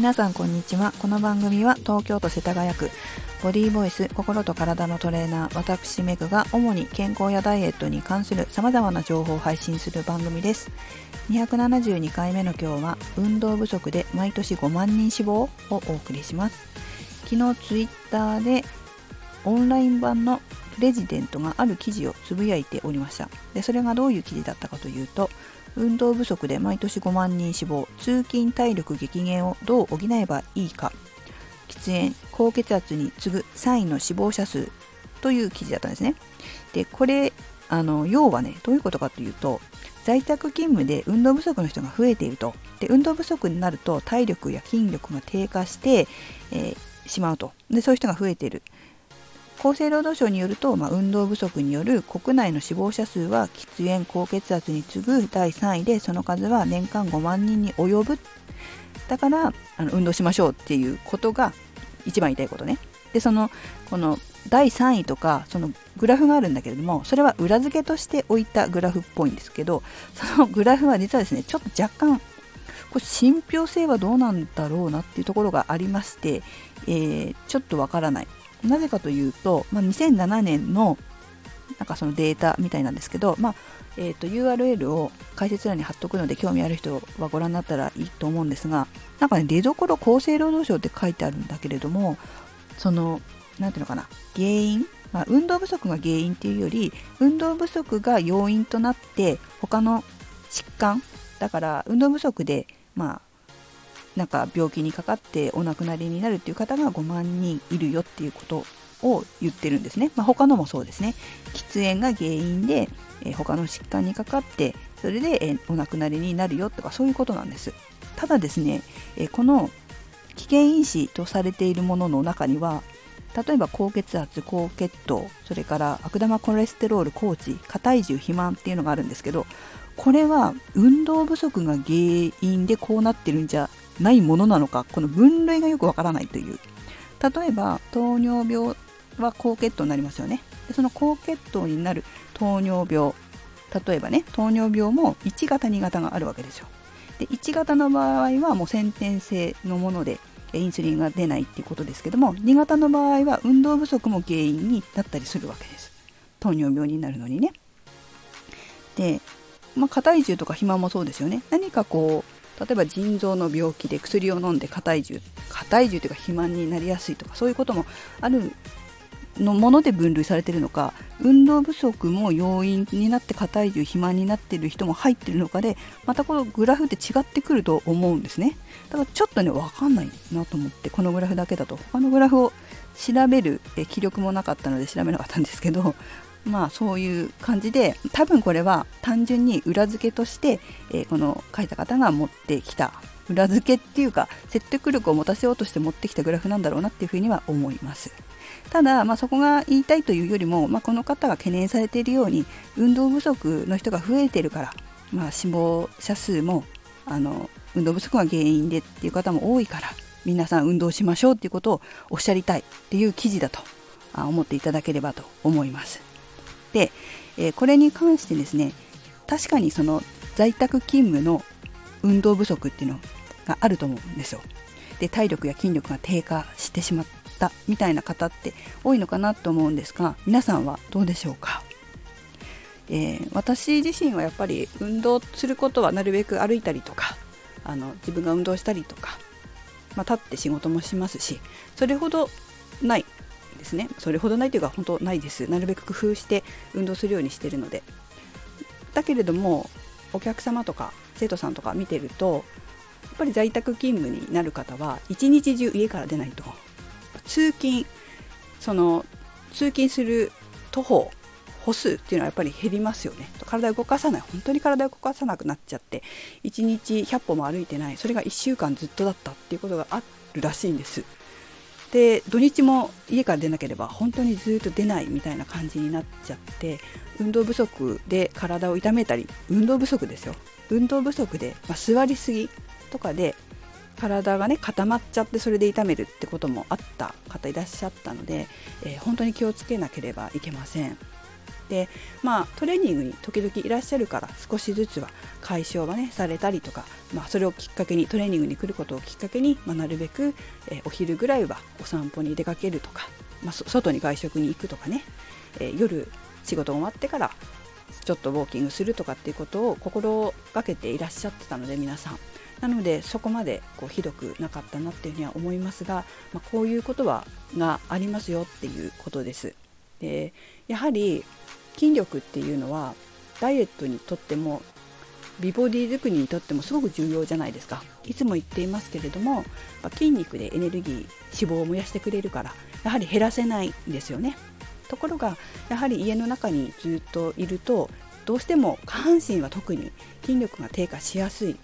皆さんこんにちは。この番組は東京都世田谷区ボディーボイス心と体のトレーナー私メグが主に健康やダイエットに関する様々な情報を配信する番組です。272回目の今日は運動不足で毎年5万人死亡をお送りします。昨日ツイッターでオンライン版のプレジデントがある記事をつぶやいておりました。でそれがどういう記事だったかというと運動不足で毎年5万人死亡通勤体力激減をどう補えばいいか。喫煙高血圧に次ぐ3位の死亡者数という記事だったんですね。でこれあの要はねどういうことかというと在宅勤務で運動不足の人が増えていると。で運動不足になると体力や筋力が低下して、えー、しまうと。でそういう人が増えている。厚生労働省によると、まあ、運動不足による国内の死亡者数は喫煙高血圧に次ぐ第3位でその数は年間5万人に及ぶ。だからあの運動しましょうっていうことが一番言いたいことね。でそのこの第3位とかそのグラフがあるんだけれどもそれは裏付けとして置いたグラフっぽいんですけどそのグラフは実はですねちょっと若干これ信憑性はどうなんだろうなっていうところがありまして、えー、ちょっとわからない。なぜかというと、まあ、2007年のなんかそのデータみたいなんですけど、まあえーと、URL を解説欄に貼っとくので興味ある人はご覧になったらいいと思うんですがなんかね出どころ厚生労働省って書いてあるんだけれどもその何ていうのかな原因、まあ、運動不足が原因っていうより運動不足が要因となって他の疾患だから運動不足でまあなんか病気にかかってお亡くなりになるっていう方が5万人いるよっていうことを言ってるんですね。まあ、他のもそうですね。喫煙が原因で、えー、他の疾患にかかってそれで、えー、お亡くなりになるよとかそういうことなんです。ただですね、えー、この危険因子とされているものの中には例えば高血圧高血糖それから悪玉コレステロール高値過体重肥満っていうのがあるんですけどこれは運動不足が原因でこうなってるんじゃないものなのかこの分類がよくわからないという。例えば糖尿病は高血糖になりますよね。でその高血糖になる糖尿病。例えばね糖尿病も1型2型があるわけですよ。で1型の場合はもう先天性のものでインスリンが出ないっていうことですけども2型の場合は運動不足も原因になったりするわけです。糖尿病になるのにね。で、まあ、過体重とか肥満もそうですよね。何かこう例えば腎臓の病気で薬を飲んで過体重過体重というか肥満になりやすいとかそういうこともあるのもので分類されているのか運動不足も要因になって過体重肥満になっている人も入っているのかでまたこのグラフって違ってくると思うんですね。だからちょっとね分かんないなと思ってこのグラフだけだと。他のグラフを調べる気力もなかったので調べなかったんですけどまあそういう感じで多分これは単純に裏付けとして、えー、この書いた方が持ってきた。裏付けっていうか説得力を持たせようとして持ってきたグラフなんだろうなっていうふうには思います。ただ、まあ、そこが言いたいというよりも、まあ、この方が懸念されているように運動不足の人が増えてるから、まあ、死亡者数もあの運動不足が原因でっていう方も多いから皆さん運動しましょうっていうことをおっしゃりたいっていう記事だと思っていただければと思います、え、これに関してですね確かにその在宅勤務の運動不足っていうのがあると思うんですよ。で体力や筋力が低下してしまったみたいな方って多いのかなと思うんですが皆さんはどうでしょうか、えー、私自身はやっぱり運動することはなるべく歩いたりとかあの自分が運動したりとか、まあ、立って仕事もしますしそれほどないですね。それほどないというか本当ないです。なるべく工夫して運動するようにしてるので。だけれどもお客様とか生徒さんとか見てるとやっぱり在宅勤務になる方は一日中家から出ないと。通勤その通勤する徒歩歩数っていうのはやっぱり減りますよね。体を動かさない。本当に体を動かさなくなっちゃって1日100歩も歩いてない。それが1週間ずっとだったっていうことがあるらしいんです。で土日も家から出なければ本当にずっと出ないみたいな感じになっちゃって運動不足で体を痛めたり運動不足ですよ。運動不足で、まあ、座りすぎとかで体がね固まっちゃってそれで痛めるってこともあった方いらっしゃったので、えー、本当に気をつけなければいけません。でまあトレーニングに時々いらっしゃるから少しずつは解消はねされたりとか、まあ、それをきっかけにトレーニングに来ることをきっかけに、まあ、なるべく、え、お昼ぐらいはお散歩に出かけるとか、まあ、外に外食に行くとかね、え、夜仕事終わってからちょっとウォーキングするとかっていうことを心がけていらっしゃってたので皆さんなのでそこまでこうひどくなかったなっていうふうには思いますが、まあ、こういうことはがありますよっていうことです。でやはり筋力っていうのはダイエットにとっても美ボディ作りにとってもすごく重要じゃないですか。いつも言っていますけれども筋肉でエネルギー脂肪を燃やしてくれるからやはり減らせないんですよね。ところがやはり家の中にずっといるとどうしても下半身は特に筋力が低下しやすい。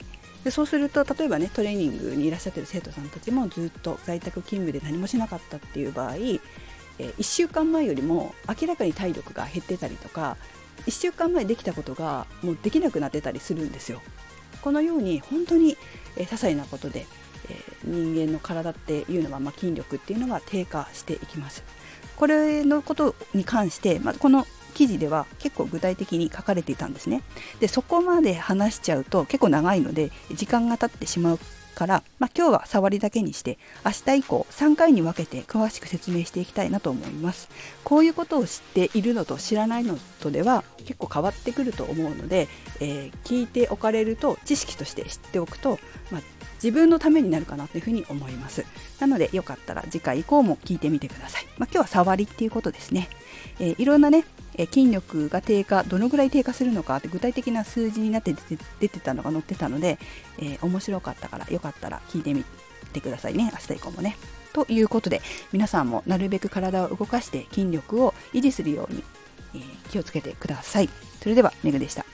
でそうすると例えばねトレーニングにいらっしゃってる生徒さんたちもずっと在宅勤務で何もしなかったっていう場合、え、1週間前よりも明らかに体力が減ってたりとか1週間前できたことがもうできなくなってたりするんですよ。このように本当に、えー、些細なことで、えー、人間の体っていうのは、まあ、筋力っていうのが低下していきます。これのことに関して、まあ、この記事では結構具体的に書かれていたんですね。でそこまで話しちゃうと結構長いので時間が経ってしまうから、まあ、今日は触りだけにして明日以降3回に分けて詳しく説明していきたいなと思います。こういうことを知っているのと知らないのとでは結構変わってくると思うので、えー、聞いておかれると知識として知っておくと、まあ、自分のためになるかなというふうに思います。なのでよかったら次回以降も聞いてみてください、まあ、今日は触りっていうことですね、えー、いろんなねえ筋力が低下どのぐらい低下するのかって具体的な数字になって出てたのが載ってたので、えー、面白かったからよかったら聞いてみてくださいね明日以降もね。ということで皆さんもなるべく体を動かして筋力を維持するように、えー、気をつけてください。それではメグでした。